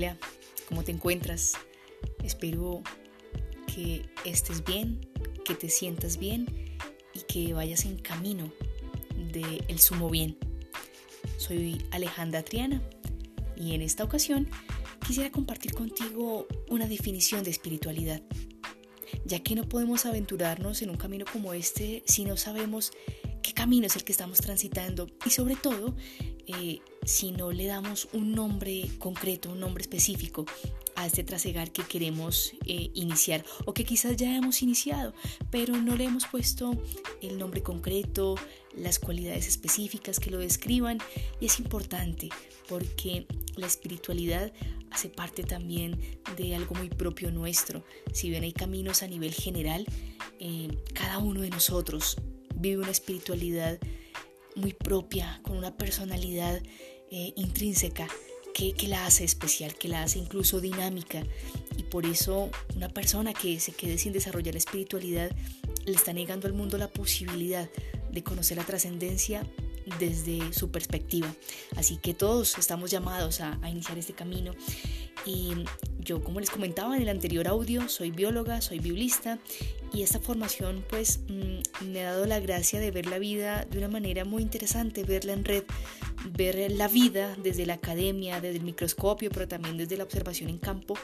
Hola, ¿cómo te encuentras? Espero que estés bien, que te sientas bien y que vayas en camino del el sumo bien. Soy Alejandra Triana y en esta ocasión quisiera compartir contigo una definición de espiritualidad, ya que no podemos aventurarnos en un camino como este si no sabemos qué camino es el que estamos transitando y sobre todo eh, si no le damos un nombre concreto, un nombre específico a este trasegar que queremos eh, iniciar o que quizás ya hemos iniciado, pero no le hemos puesto el nombre concreto, las cualidades específicas que lo describan y es importante porque la espiritualidad hace parte también de algo muy propio nuestro. Si bien hay caminos a nivel general, eh, cada uno de nosotros vive una espiritualidad muy propia, con una personalidad eh, intrínseca que, que, la hace especial, que la hace incluso dinámica. Y por eso una persona que se quede sin desarrollar la espiritualidad le está negando al mundo la posibilidad de conocer la trascendencia desde su perspectiva. Así que todos estamos llamados a, a, iniciar este camino. Y yo, como les comentaba en el anterior audio, soy bióloga, soy biblista y esta formación pues mm, me ha dado la gracia de ver la vida de una manera muy interesante, verla en red, ver la vida desde la academia, desde el microscopio, pero también desde la observación en campo,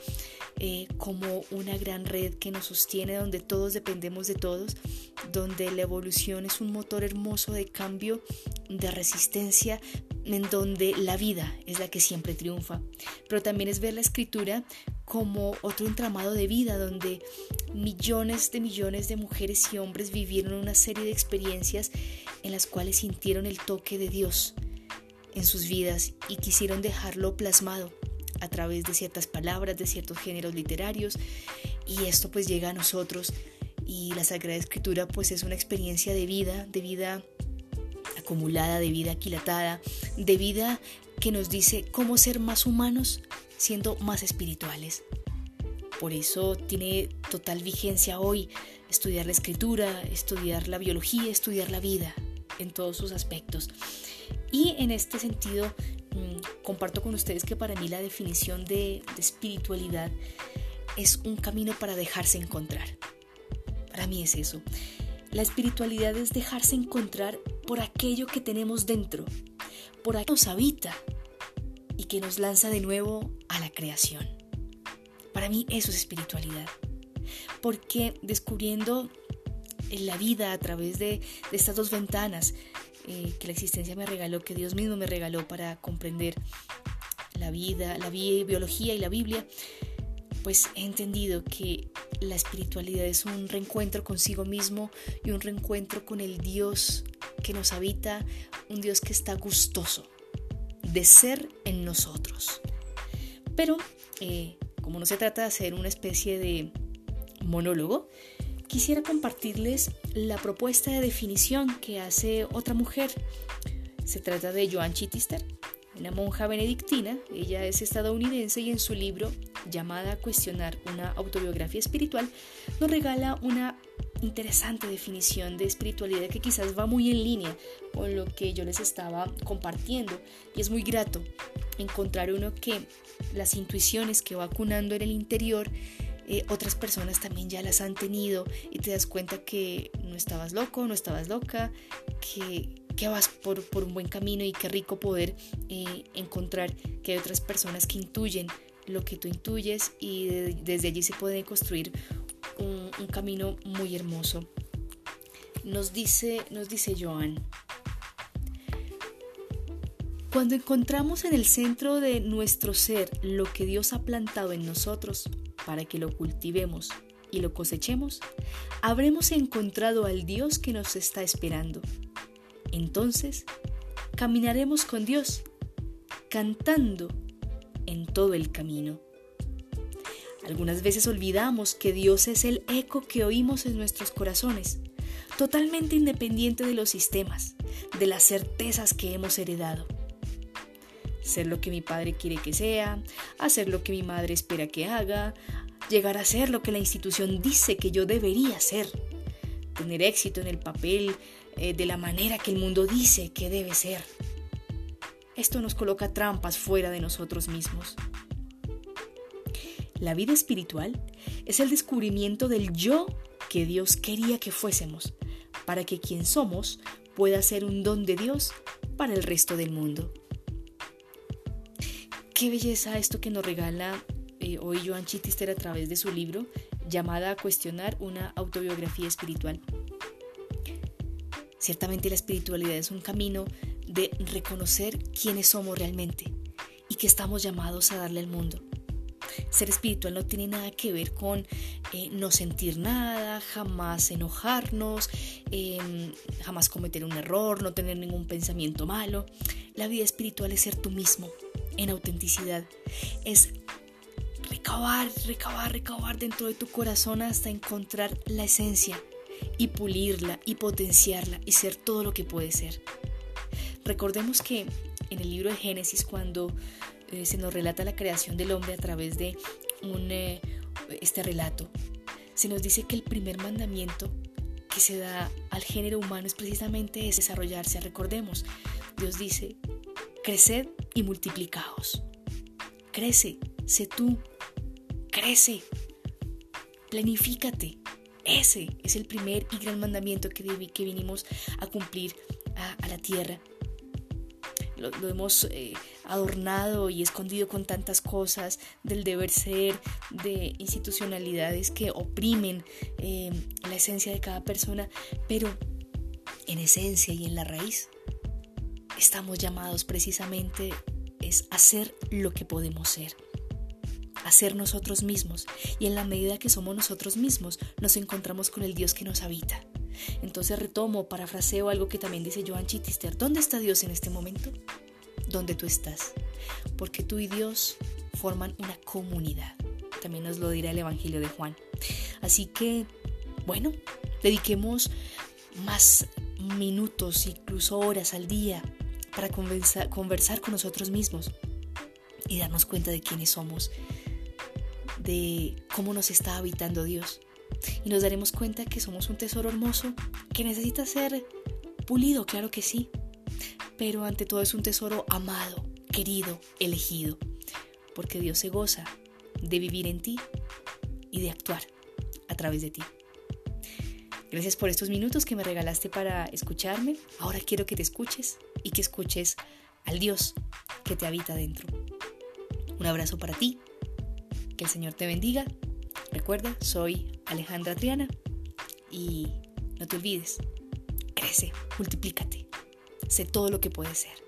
eh, como una gran red que nos sostiene, donde todos dependemos de todos, donde la evolución es un motor hermoso de cambio, de resistencia, en donde la vida es la que siempre triunfa. Pero también es ver la escritura como otro entramado de vida donde millones de millones de mujeres y hombres vivieron una serie de experiencias en las cuales sintieron el toque de Dios en sus vidas y quisieron dejarlo plasmado a través de ciertas palabras, de ciertos géneros literarios y esto pues llega a nosotros y la Sagrada Escritura pues es una experiencia de vida, de vida acumulada, de vida aquilatada, de vida que nos dice cómo ser más humanos siendo más espirituales. Por eso tiene total vigencia hoy estudiar la escritura, estudiar la biología, estudiar la vida en todos sus aspectos. Y en este sentido, mm, comparto con ustedes que para mí la definición de, de espiritualidad es un camino para dejarse encontrar. Para mí es eso. La espiritualidad es dejarse encontrar por aquello que tenemos dentro, por aquello que nos habita y que nos lanza de nuevo a la creación. Para mí eso es espiritualidad, porque descubriendo la vida a través de, estas dos ventanas eh, que la existencia me regaló, que Dios mismo me regaló para comprender la vida, la biología y la Biblia, pues he entendido que la espiritualidad es un reencuentro consigo mismo y un reencuentro con el Dios que nos habita, un Dios que está gustoso de ser en nosotros. Pero, eh, como no se trata de hacer una especie de monólogo, quisiera compartirles la propuesta de definición que hace otra mujer. Se trata de Joan Chittister, una monja benedictina. Ella es estadounidense y en su libro llamada Cuestionar una autobiografía espiritual nos regala una interesante definición de espiritualidad que quizás va muy en línea con lo que yo les estaba compartiendo. Y es muy grato encontrar uno que las intuiciones que va vacunando en el interior eh, otras personas también ya las han tenido y te das cuenta que no estabas loco, no estabas loca, que, que vas por, por, un buen camino y qué rico poder eh, encontrar que hay otras personas que intuyen lo que tú intuyes y desde allí se puede construir un, camino muy hermoso. Nos dice, nos dice Joan, cuando encontramos en el centro de nuestro ser lo que Dios ha plantado en nosotros para que lo cultivemos y lo cosechemos, habremos encontrado al Dios que nos está esperando. Entonces, caminaremos con Dios, cantando en todo el camino. Algunas veces olvidamos que Dios es el eco que oímos en nuestros corazones, totalmente independiente de los sistemas, de las certezas que hemos heredado. Ser lo que mi padre quiere que sea, hacer lo que mi madre espera que haga, llegar a ser lo que la institución dice que yo debería ser, tener éxito en el papel eh, de la manera que el mundo dice que debe ser. Esto nos coloca trampas fuera de nosotros mismos. La vida espiritual es el descubrimiento del yo que Dios quería que fuésemos, para que quien somos pueda ser un don de Dios para el resto del mundo. Qué belleza esto que nos regala eh, hoy Joan Chittister a través de su libro llamada a cuestionar una autobiografía espiritual. Ciertamente la espiritualidad es un camino de reconocer quiénes somos realmente y que estamos llamados a darle al mundo. Ser espiritual no tiene nada que ver con eh, no sentir nada, jamás enojarnos, em, jamás cometer un error, no tener ningún pensamiento malo. La vida espiritual es ser tú mismo, en autenticidad. Es recabar, recabar, recabar dentro de tu corazón hasta encontrar la esencia y pulirla y potenciarla y ser todo lo que puede ser. Recordemos que en el libro de Génesis, cuando eh, se nos relata la creación del hombre a través de eh, este relato. Se nos dice que el primer mandamiento que se da al género humano es precisamente es desarrollarse. Recordemos, Dios dice, creced y multiplicaos. Crece, sé tú, crece, planifícate. Ese es el primer y gran mandamiento que, que vinimos a cumplir a, la tierra. Lo, hemos eh, adornado y escondido con tantas cosas del deber ser, de institucionalidades que oprimen eh, la esencia de cada persona, pero en esencia y en la raíz estamos llamados precisamente es hacer lo que podemos ser hacer nosotros mismos y en la medida que somos nosotros mismos nos encontramos con el Dios que nos habita. Entonces retomo, parafraseo algo que también dice Joan Chittister. ¿Dónde está Dios en este momento? Donde tú estás, porque tú y Dios forman una comunidad. También nos lo dirá el Evangelio de Juan. Así que, bueno, dediquemos más minutos, incluso horas al día, para conversar, con nosotros mismos y darnos cuenta de quiénes somos, de cómo nos está habitando Dios. Y nos daremos cuenta que somos un tesoro hermoso que necesita ser pulido, claro que sí, pero ante todo es un tesoro amado, querido, elegido, porque Dios se goza de vivir en ti y de actuar a través de ti. Gracias por estos minutos que me regalaste para escucharme. Ahora quiero que te escuches y que escuches al Dios que te habita dentro. Un abrazo para ti. Que el Señor te bendiga. Recuerda, soy Alejandra Triana y no te olvides, crece, multiplícate sé todo lo que puede ser.